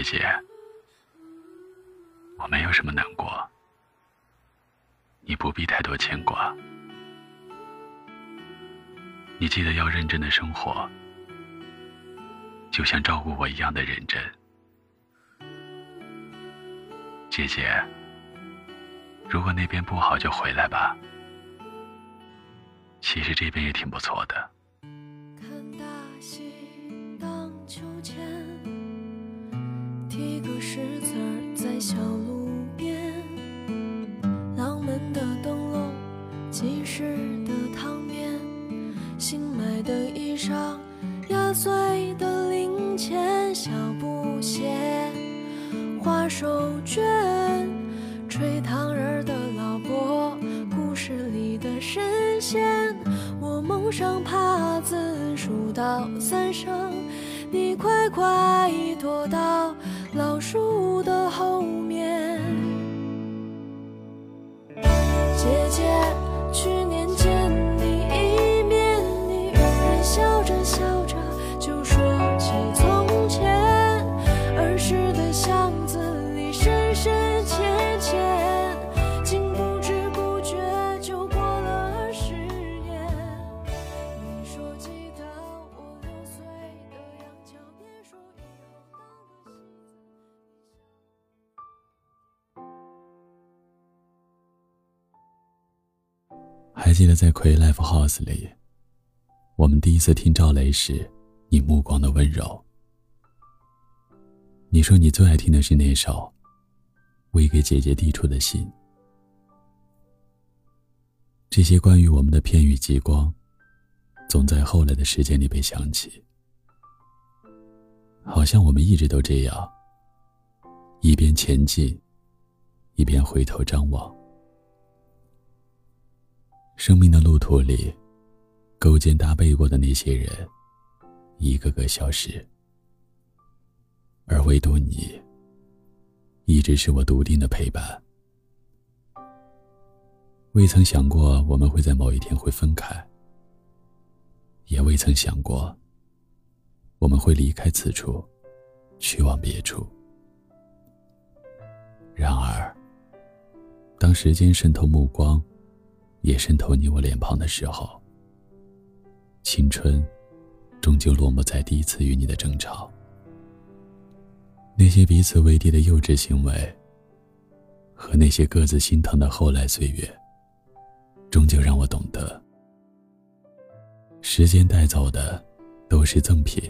姐姐，我没有什么难过，你不必太多牵挂。你记得要认真的生活，就像照顾我一样的认真。姐姐，如果那边不好就回来吧。其实这边也挺不错的。一个石子儿在小路边，浪漫的灯笼，即时的汤面，新买的衣裳，压碎的零钱，小布鞋，花手绢，吹糖人儿的老伯，故事里的神仙。我蒙上帕子，数到三声，你快快躲到老树的后面。姐姐，还记得在葵 Life House 里，我们第一次听赵雷时，你目光的温柔。你说你最爱听的是那首《未给姐姐递出的信》。这些关于我们的片语极光，总在后来的时间里被想起，好像我们一直都这样，一边前进，一边回头张望。生命的路途里，勾肩搭背过的那些人，一个个消失，而唯独你，一直是我笃定的陪伴。未曾想过我们会在某一天会分开，也未曾想过我们会离开此处，去往别处。然而，当时间渗透目光。也渗透你我脸庞的时候，青春终究落幕在第一次与你的争吵。那些彼此为敌的幼稚行为，和那些各自心疼的后来岁月，终究让我懂得，时间带走的都是赠品，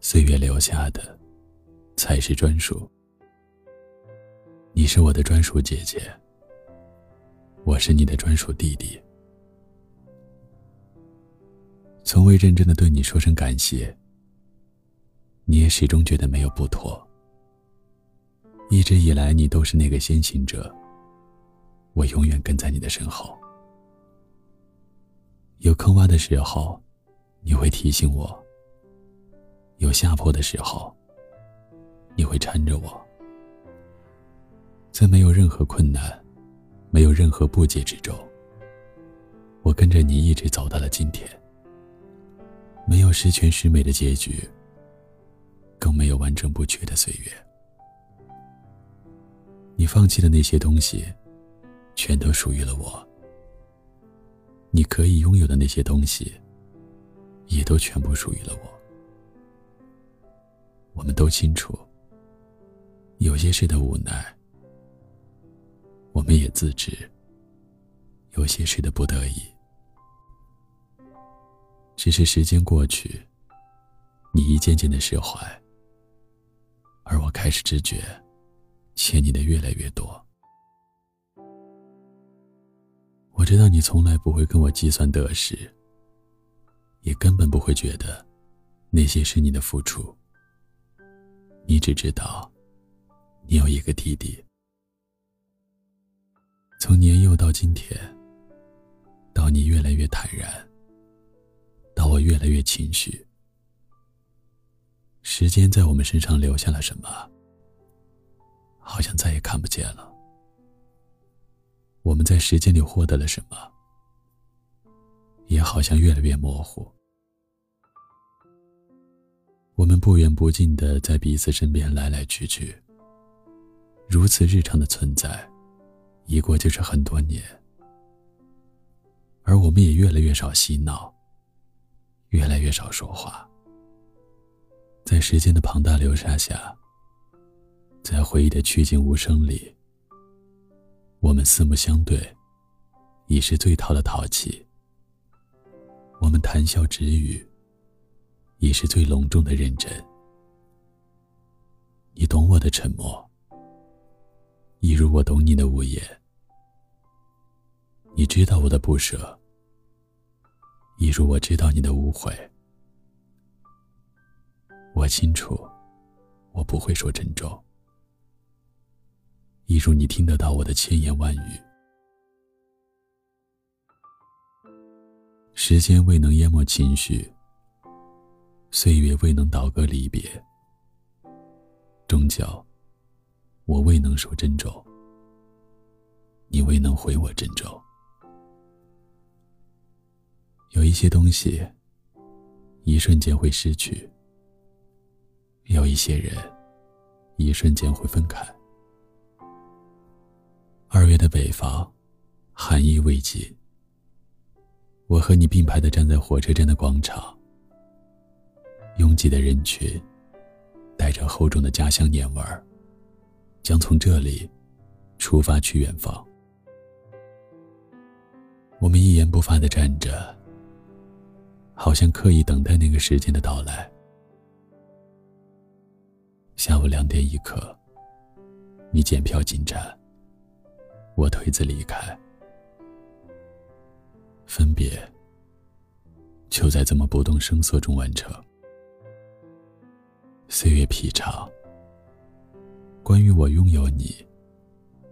岁月留下的才是专属。你是我的专属姐姐。我是你的专属弟弟，从未认真的对你说声感谢。你也始终觉得没有不妥。一直以来，你都是那个先行者，我永远跟在你的身后。有坑洼的时候，你会提醒我；有下坡的时候，你会搀着我。在没有任何困难。没有任何不解之咒，我跟着你一直走到了今天。没有十全十美的结局，更没有完整不缺的岁月。你放弃的那些东西，全都属于了我。你可以拥有的那些东西，也都全部属于了我。我们都清楚，有些事的无奈。我们也自知，有些事的不得已，只是时间过去，你一件件的释怀，而我开始知觉，欠你的越来越多。我知道你从来不会跟我计算得失，也根本不会觉得那些是你的付出。你只知道，你有一个弟弟。从年幼到今天，到你越来越坦然，到我越来越情绪，时间在我们身上留下了什么？好像再也看不见了。我们在时间里获得了什么？也好像越来越模糊。我们不远不近的在彼此身边来来去去，如此日常的存在，一过就是很多年。而我们也越来越少嬉闹，越来越少说话。在时间的庞大流沙下，在回忆的曲径无声里，我们四目相对，已是最淘的淘气；我们谈笑止语，已是最隆重的认真。你懂我的沉默，一如我懂你的无言。你知道我的不舍，一如我知道你的无悔。我清楚，我不会说珍重，一如你听得到我的千言万语。时间未能淹没情绪，岁月未能倒戈离别，终究，我未能说珍重，你未能回我珍重。有一些东西，一瞬间会失去；有一些人，一瞬间会分开。二月的北方，寒意未尽。我和你并排的站在火车站的广场，拥挤的人群，带着厚重的家乡年味儿，将从这里出发去远方。我们一言不发的站着。好像刻意等待那个时间的到来。下午两点一刻，你检票进站，我推子离开，分别就在这么不动声色中完成。岁月皮长，关于我拥有你，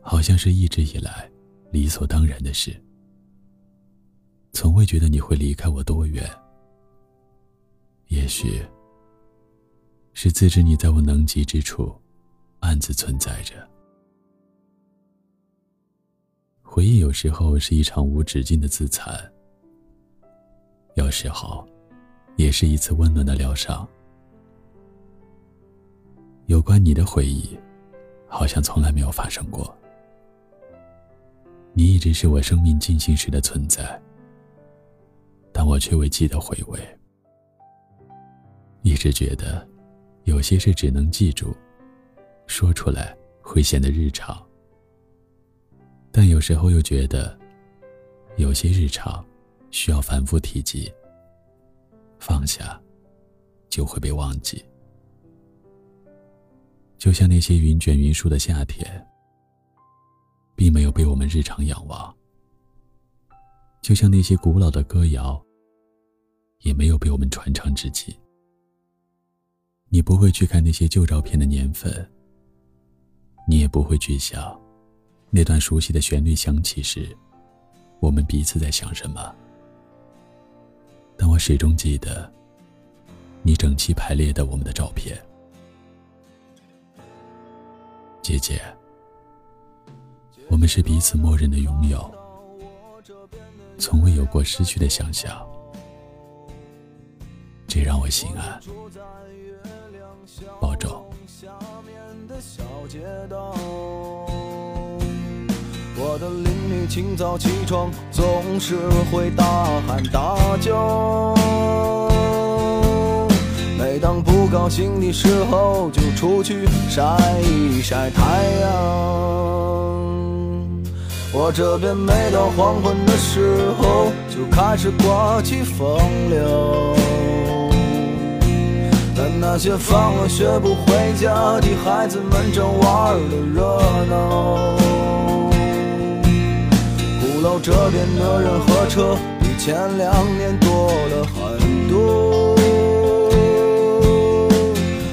好像是一直以来理所当然的事，从未觉得你会离开我多远。也许是自知你在我能及之处，暗自存在着。回忆有时候是一场无止境的自残，有时候也是一次温暖的疗伤。有关你的回忆，好像从来没有发生过。你一直是我生命进行时的存在，但我却未记得回味。一直觉得，有些事只能记住，说出来会显得日常。但有时候又觉得，有些日常需要反复提及，放下就会被忘记。就像那些云卷云舒的夏天，并没有被我们日常仰望；就像那些古老的歌谣，也没有被我们传唱至今。你不会去看那些旧照片的年份，你也不会去想，那段熟悉的旋律响起时，我们彼此在想什么。但我始终记得，你整齐排列的我们的照片。姐姐，我们是彼此默认的拥有，从未有过失去的想象，这让我心安。保重。我的邻居清早起床总是会大喊大叫，每当不高兴的时候就出去晒一晒太阳。我这边每到黄昏的时候就开始刮起风流。那些放了学不回家的孩子们正玩的热闹，鼓楼这边的人和车比前两年多了很多。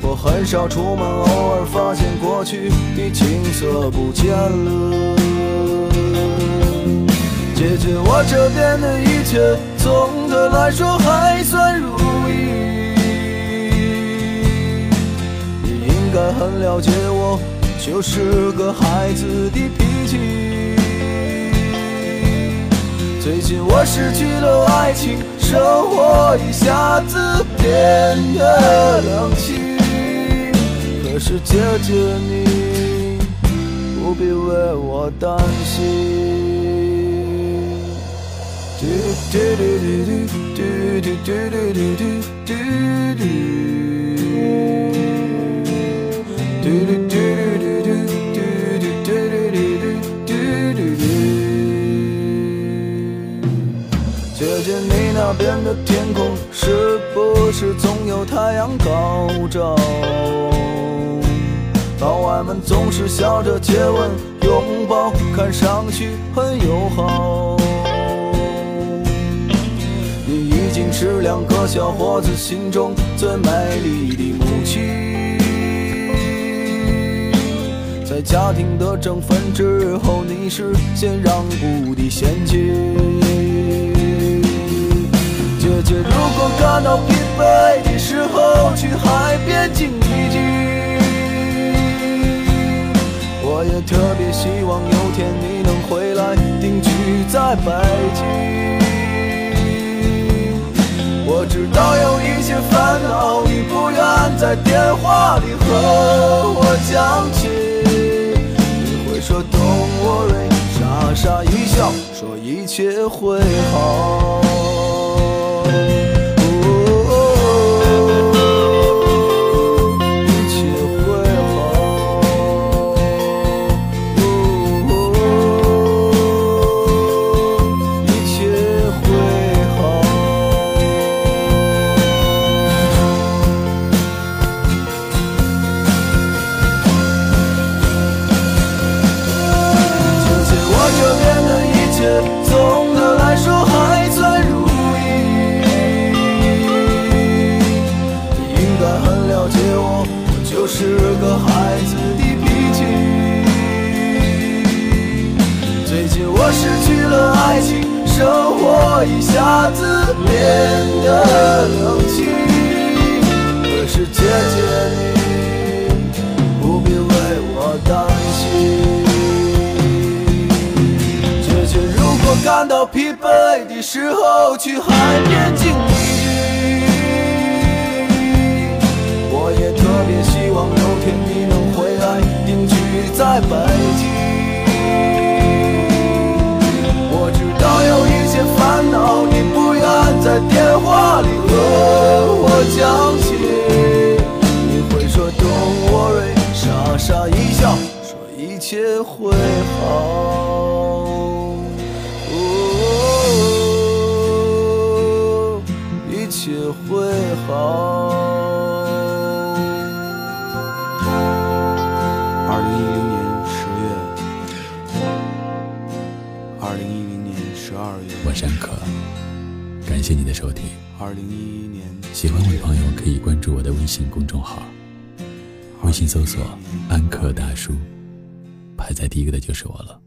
我很少出门，偶尔发现过去的景色不见了。姐姐，我这边的一切总的来说还算很了解我，就是个孩子的脾气。最近我失去了爱情。生活一下子变得冷清。可是姐姐你不必为我担心。嘟嘟嘟嘟嘟嘟嘟嘟嘟嘟嘟那边的天空是不是总有太阳高照？老外们总是笑着接吻、拥抱，看上去很友好。你已经是两个小伙子心中最美丽的母亲。在家庭的争分之后，你是先让步的先妻。姐姐，如果感到疲惫的时候，去海边静一静。我也特别希望有天你能回来定居在北京。我知道有一些烦恼，你不愿在电话里和我讲起。你会说 Don't worry，傻傻一笑，说一切会好。总的来说还算如意。你应该很了解我我就是个孩子的脾气。最近我失去了爱情生活一下子变得冷清。可是姐姐你感到疲惫的时候，去海边静一静。我也特别希望有天你能回来定居在北京。我知道有一些烦恼，你不愿在电话里和我讲起，你会说 Don't worry，傻傻一笑，说一切会好，会好。山可，感谢你的收听。二零一一年喜欢我的朋友可以关注我的微信公众号，微信搜索“安可大叔”，排在第一个的就是我了。